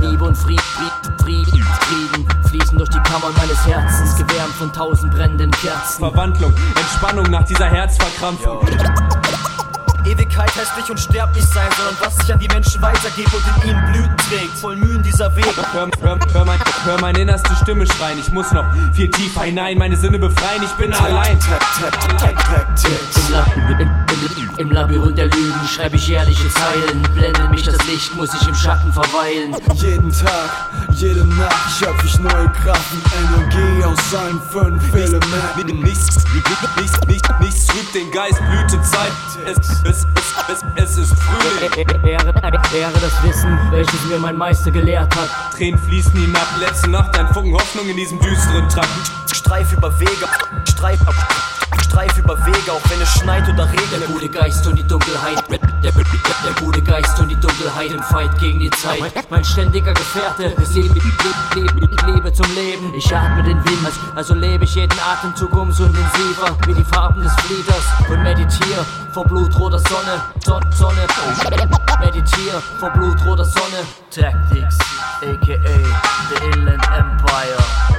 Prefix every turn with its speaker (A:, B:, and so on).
A: Liebe und Fried, Fried, Frieden, Frieden fließen durch die Kammern meines Herzens, gewärmt von tausend brennenden Kerzen.
B: Verwandlung, Entspannung nach dieser Herzverkrampfung.
C: Ewigkeit heißt nicht unsterblich sein, sondern was sich an die Menschen weitergeht und in ihnen Blüten trägt. Voll Mühen dieser Weg.
B: Hör, hör, hör, mein, hör meine innerste Stimme schreien. Ich muss noch viel tiefer hinein, meine Sinne befreien. Ich bin allein.
A: Im, La im, im, Labyrinth der Lügen schreibe ich ehrliche Zeilen. Blendet mich das Licht, muss ich im Schatten verweilen.
D: Jeden Tag, jede Nacht schöpfe ich neue Kraft und Energie aus allen fünf Elementen.
B: Nichts, nichts, nichts, nichts trübt den Geist, Blütezeit. Es, es, es, es, es ist Frühling.
A: Ehre, Ehre das Wissen, welches mir mein Meister gelehrt hat.
B: Tränen fließen hinab, letzte Nacht ein Funken Hoffnung in diesem düsteren Trakt.
C: Streif über Wege, Streif, Streif über Wege, auch wenn es schneit oder regnet.
A: Der gute Geist und die Dunkelheit, der, der, der gute Geist und die Dunkelheit im Fight gegen die Zeit. Mein ständiger Gefährte, es lebe, lebe, lebe, zum Leben. Ich atme den Wind, also lebe ich jeden Atemzug umso intensiver, wie die Farben des Flieders. Und meditiere vor blutroter Sonne, Son Sonne. Meditiere vor blutroter Sonne. Tactics, aka the